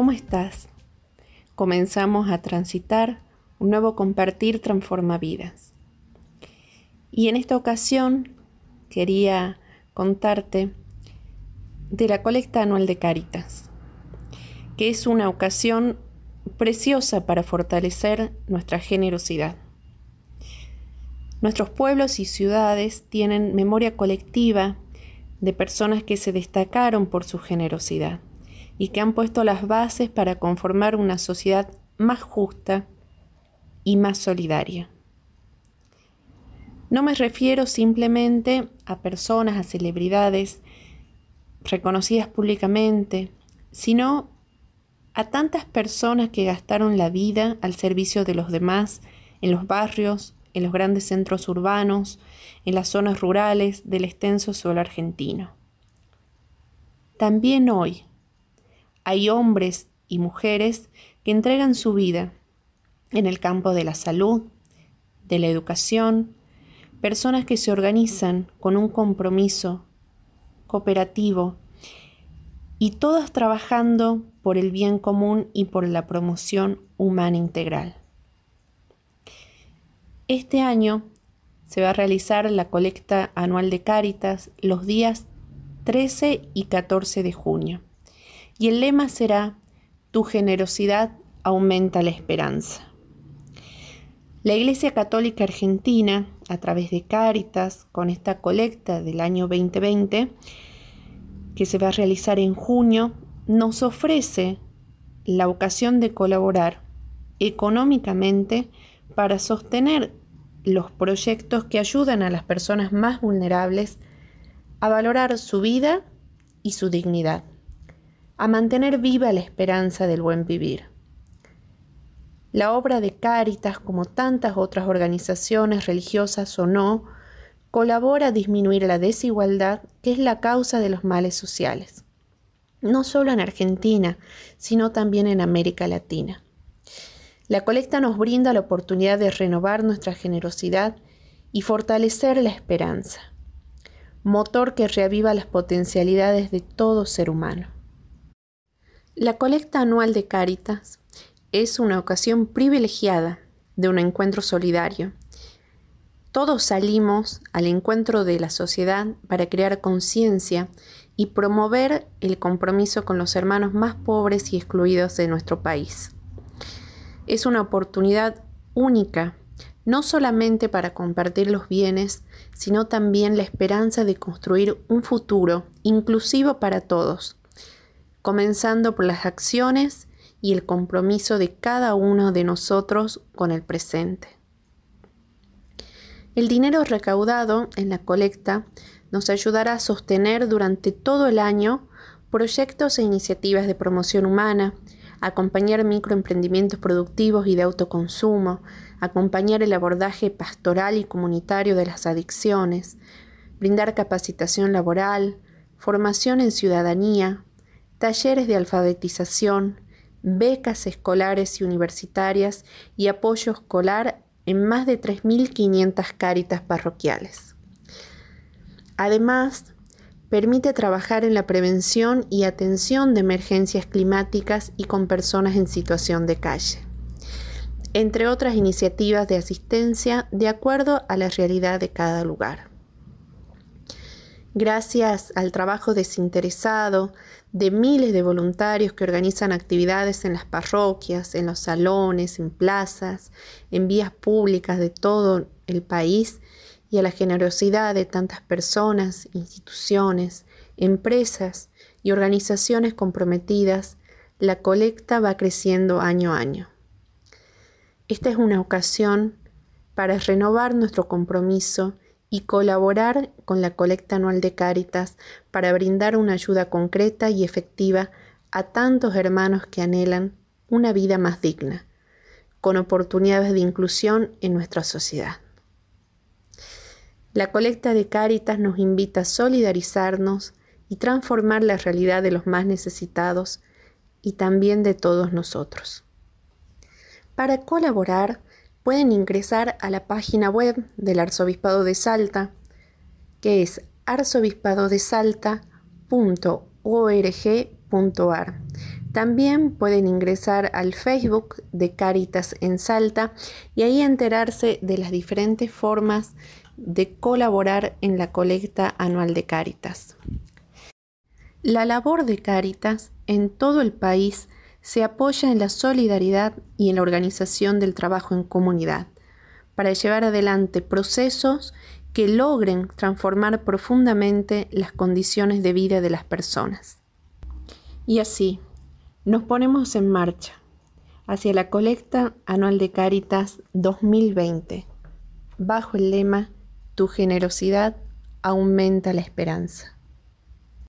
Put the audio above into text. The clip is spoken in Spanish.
¿Cómo estás? Comenzamos a transitar un nuevo compartir transforma vidas. Y en esta ocasión quería contarte de la colecta anual de Caritas, que es una ocasión preciosa para fortalecer nuestra generosidad. Nuestros pueblos y ciudades tienen memoria colectiva de personas que se destacaron por su generosidad y que han puesto las bases para conformar una sociedad más justa y más solidaria. No me refiero simplemente a personas, a celebridades reconocidas públicamente, sino a tantas personas que gastaron la vida al servicio de los demás en los barrios, en los grandes centros urbanos, en las zonas rurales del extenso suelo argentino. También hoy, hay hombres y mujeres que entregan su vida en el campo de la salud, de la educación, personas que se organizan con un compromiso cooperativo y todas trabajando por el bien común y por la promoción humana integral. Este año se va a realizar la colecta anual de Cáritas los días 13 y 14 de junio y el lema será, Tu generosidad aumenta la esperanza. La Iglesia Católica Argentina, a través de Cáritas, con esta colecta del año 2020, que se va a realizar en junio, nos ofrece la ocasión de colaborar económicamente para sostener los proyectos que ayudan a las personas más vulnerables a valorar su vida y su dignidad a mantener viva la esperanza del buen vivir. La obra de Cáritas, como tantas otras organizaciones religiosas o no, colabora a disminuir la desigualdad que es la causa de los males sociales, no solo en Argentina, sino también en América Latina. La colecta nos brinda la oportunidad de renovar nuestra generosidad y fortalecer la esperanza, motor que reaviva las potencialidades de todo ser humano. La colecta anual de Cáritas es una ocasión privilegiada de un encuentro solidario. Todos salimos al encuentro de la sociedad para crear conciencia y promover el compromiso con los hermanos más pobres y excluidos de nuestro país. Es una oportunidad única, no solamente para compartir los bienes, sino también la esperanza de construir un futuro inclusivo para todos comenzando por las acciones y el compromiso de cada uno de nosotros con el presente. El dinero recaudado en la colecta nos ayudará a sostener durante todo el año proyectos e iniciativas de promoción humana, acompañar microemprendimientos productivos y de autoconsumo, acompañar el abordaje pastoral y comunitario de las adicciones, brindar capacitación laboral, formación en ciudadanía, talleres de alfabetización, becas escolares y universitarias y apoyo escolar en más de 3.500 cáritas parroquiales. Además, permite trabajar en la prevención y atención de emergencias climáticas y con personas en situación de calle, entre otras iniciativas de asistencia de acuerdo a la realidad de cada lugar. Gracias al trabajo desinteresado de miles de voluntarios que organizan actividades en las parroquias, en los salones, en plazas, en vías públicas de todo el país y a la generosidad de tantas personas, instituciones, empresas y organizaciones comprometidas, la colecta va creciendo año a año. Esta es una ocasión para renovar nuestro compromiso y colaborar con la colecta anual de Cáritas para brindar una ayuda concreta y efectiva a tantos hermanos que anhelan una vida más digna, con oportunidades de inclusión en nuestra sociedad. La colecta de Cáritas nos invita a solidarizarnos y transformar la realidad de los más necesitados y también de todos nosotros. Para colaborar, pueden ingresar a la página web del Arzobispado de Salta, que es arzobispadodesalta.org.ar. También pueden ingresar al Facebook de Caritas en Salta y ahí enterarse de las diferentes formas de colaborar en la colecta anual de Caritas. La labor de Caritas en todo el país se apoya en la solidaridad y en la organización del trabajo en comunidad para llevar adelante procesos que logren transformar profundamente las condiciones de vida de las personas. Y así, nos ponemos en marcha hacia la colecta anual de Cáritas 2020, bajo el lema Tu generosidad aumenta la esperanza.